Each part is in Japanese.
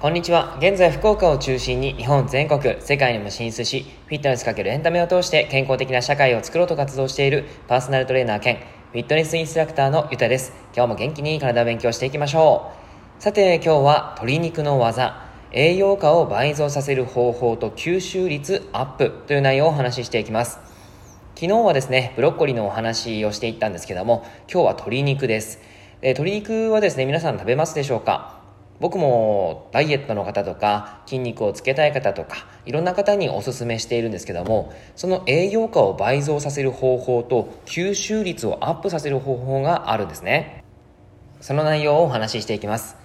こんにちは。現在、福岡を中心に日本全国、世界にも進出し、フィットネスかけるエンタメを通して健康的な社会を作ろうと活動しているパーソナルトレーナー兼フィットネスインストラクターのゆたです。今日も元気に体を勉強していきましょう。さて、今日は鶏肉の技、栄養価を倍増させる方法と吸収率アップという内容をお話ししていきます。昨日はですね、ブロッコリーのお話をしていったんですけども、今日は鶏肉です。鶏肉はですね、皆さん食べますでしょうか？僕もダイエットの方とか筋肉をつけたい方とかいろんな方にお勧めしているんですけどもその栄養価を倍増させる方法と吸収率をアップさせる方法があるんですね。その内容をお話ししていきます。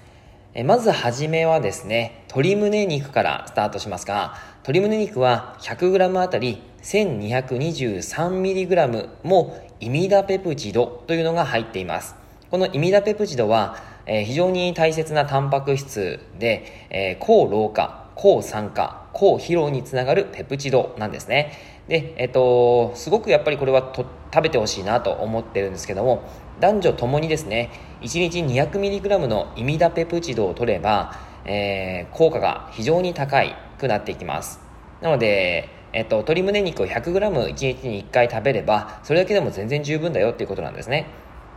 えまずはじめはですね鶏胸肉からスタートしますが鶏胸肉は 100g あたり 1223mg もイミダペプチドというのが入っていますこのイミダペプチドはえ、非常に大切なタンパク質で、え、抗老化、抗酸化、抗疲労につながるペプチドなんですね。で、えっ、と、すごくやっぱりこれはと食べてほしいなと思ってるんですけども、男女ともにですね、1日 200mg のイミダペプチドを取れば、えー、効果が非常に高いくなっていきます。なので、えっと、鶏胸肉を 100g1 日に1回食べれば、それだけでも全然十分だよっていうことなんですね。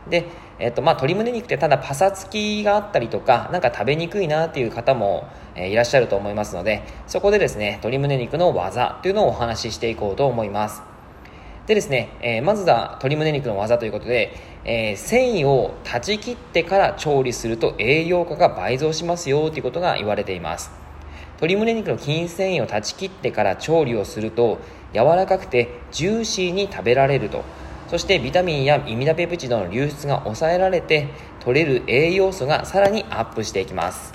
で、えっとまあ、鶏胸肉ってただパサつきがあったりとかなんか食べにくいなっていう方も、えー、いらっしゃると思いますのでそこでですね鶏胸肉の技というのをお話ししていこうと思いますでですね、えー、まずは鶏胸肉の技ということで、えー、繊維を断ち切ってから調理すると栄養価が倍増しますよということが言われています。鶏胸肉の筋繊維を断ち切ってから調理をすると柔らかくてジューシーに食べられると。そしてビタミンやイミダペプチドの流出が抑えられて取れる栄養素がさらにアップしていきます。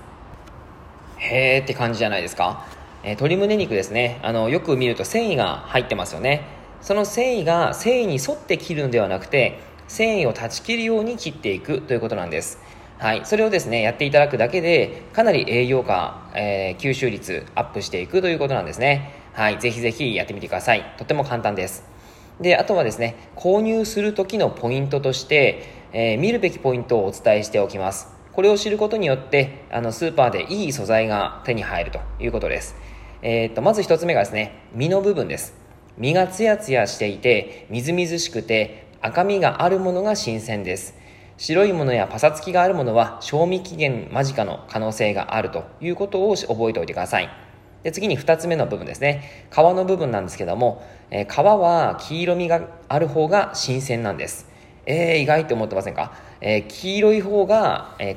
へーって感じじゃないですか、えー、鶏胸肉ですね。あのよく見ると繊維が入ってますよね。その繊維が繊維に沿って切るのではなくて繊維を断ち切るように切っていくということなんです。はい、それをですねやっていただくだけでかなり栄養価、えー、吸収率アップしていくということなんですね。はい。ぜひぜひやってみてください。とても簡単です。であとはですね購入する時のポイントとして、えー、見るべきポイントをお伝えしておきます。これを知ることによってあのスーパーでいい素材が手に入るということです、えー、っとまず1つ目がですね身の部分です。身がツヤツヤしていてみずみずしくて赤みがあるものが新鮮です。白いものやパサつきがあるものは賞味期限間近の可能性があるということを覚えておいてください。で次に2つ目の部分ですね。皮の部分なんですけども、えー、皮は黄色みがある方が新鮮なんです。えー、意外って思ってませんか、えー、黄色い方が、え、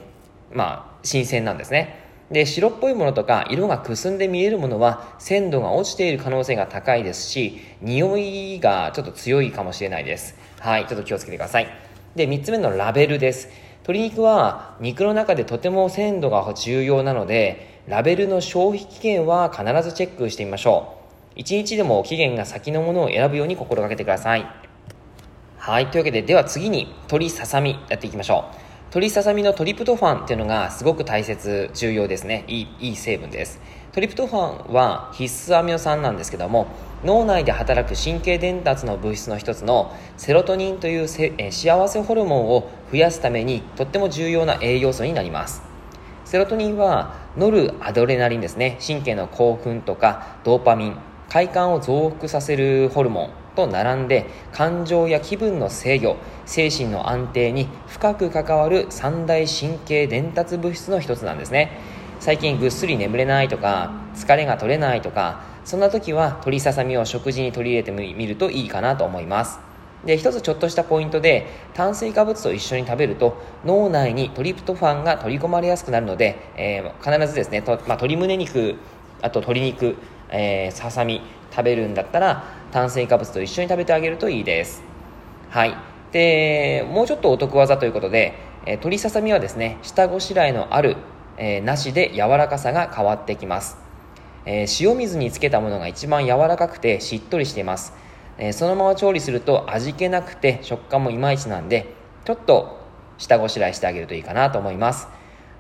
まあ新鮮なんですね。で白っぽいものとか色がくすんで見えるものは鮮度が落ちている可能性が高いですし匂いがちょっと強いかもしれないです。はいちょっと気をつけてください。で3つ目のラベルです。鶏肉は肉の中でとても鮮度が重要なのでラベルの消費期限は必ずチェックしてみましょう。1日でも期限が先のものを選ぶように心がけてください。はいというわけででは次に鶏ささみやっていきましょう。鶏ささみのトリプトファンっていうのがすごく大切重要ですね。いいいい成分です。トリプトファンは必須アミノ酸なんですけども脳内で働く神経伝達の物質の一つのセロトニンという幸せホルモンを増やすためにとっても重要な栄養素になります。セロトニンはノルアドレナリンですね。神経の興奮とかドーパミン快感を増幅させるホルモン。と並んで感情や気分の制御精神の安定に深く関わる三大神経伝達物質の一つなんですね。最近ぐっすり眠れないとか疲れが取れないとかそんな時は鶏ささみを食事に取り入れてみるといいかなと思います。で一つちょっとしたポイントで炭水化物と一緒に食べると脳内にトリプトファンが取り込まれやすくなるので、えー、必ずですねと、まあ、鶏胸肉あと鶏肉、えー、ささみ食べるんだったら炭水化物と一緒に食べてあげるといいです。はい。でもうちょっとお得技ということで、えー、鶏ささみはですね下ごしらえのある、えー、なしで柔らかさが変わってきます、えー、塩水につけたものが一番柔らかくてしっとりしています。えー、そのまま調理すると味気なくて食感もいまいちなんでちょっと下ごしらえしてあげるといいかなと思います。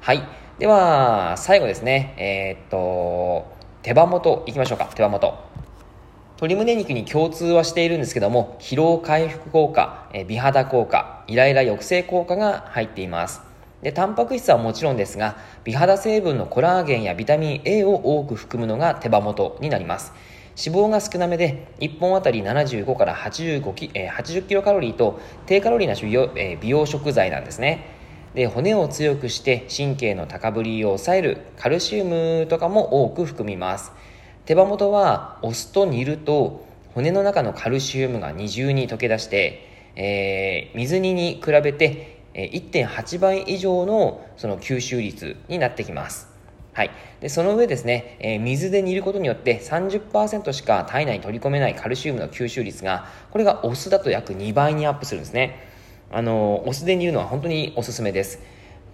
はい。では最後ですね。え、っと手羽元いきましょうか。手羽元。鶏胸肉に共通はしているんですけども疲労回復効果、美肌効果イライラ抑制効果が入っています。でタンパク質はもちろんですが美肌成分のコラーゲンやビタミン A を多く含むのが手羽元になります。脂肪が少なめで1本あたり75から85キ、えー、80キロカロリーと低カロリーな美容,、え、美容食材なんですね。で骨を強くして神経の高ぶりを抑えるカルシウムとかも多く含みます。手羽元はお酢と煮ると骨の中のカルシウムが二重に溶け出して、えー、水煮に比べて1.8倍以上のその吸収率になってきます。はい、でその上ですね、えー、水で煮ることによって30%しか体内に取り込めないカルシウムの吸収率がこれがお酢だと約2倍にアップするんですね。あのお酢で煮るのは本当におすすめです。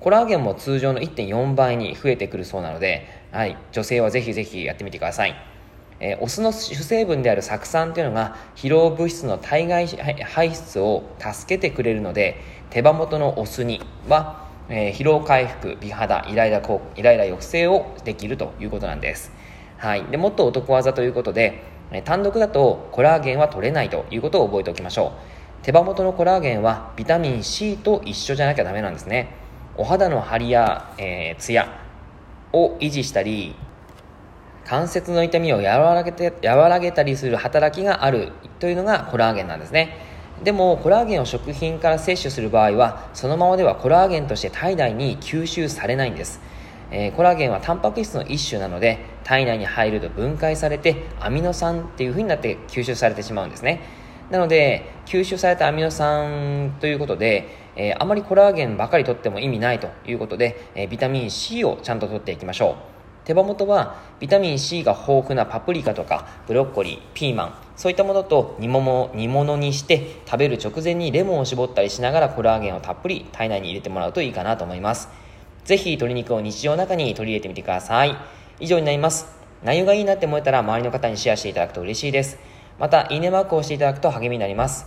コラーゲンも通常の1.4倍に増えてくるそうなので、はい、女性はぜひぜひやってみてください。えー、お酢の主成分である酢酸というのが疲労物質の体外排出を助けてくれるので手羽元のお酢にはえー、疲労回復美肌イライライライラ抑制をできるということなんです、はい、でもっとお得技ということで、え、単独だとコラーゲンは取れないということを覚えておきましょう。手羽元のコラーゲンはビタミン C と一緒じゃなきゃダメなんですね。お肌の張りや、えー、ツヤを維持したり関節の痛みを和らげて和らげたりする働きがあるというのがコラーゲンなんですね。でもコラーゲンを食品から摂取する場合はそのままではコラーゲンとして体内に吸収されないんです、えー、コラーゲンはタンパク質の一種なので体内に入ると分解されてアミノ酸っていう風になって吸収されてしまうんですね。なので吸収されたアミノ酸ということで、えー、あまりコラーゲンばかり取っても意味ないということで、えー、ビタミン C をちゃんと取っていきましょう。手羽元はビタミン C が豊富なパプリカとかブロッコリーピーマンそういったものと煮物煮物にして食べる直前にレモンを絞ったりしながらコラーゲンをたっぷり体内に入れてもらうといいかなと思います。ぜひ鶏肉を日常の中に取り入れてみてください。以上になります。内容がいいなって思えたら周りの方にシェアしていただくと嬉しいです。またいいねマークを押していただくと励みになります。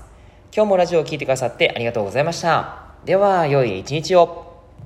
今日もラジオを聴いてくださってありがとうございました。では良い一日を。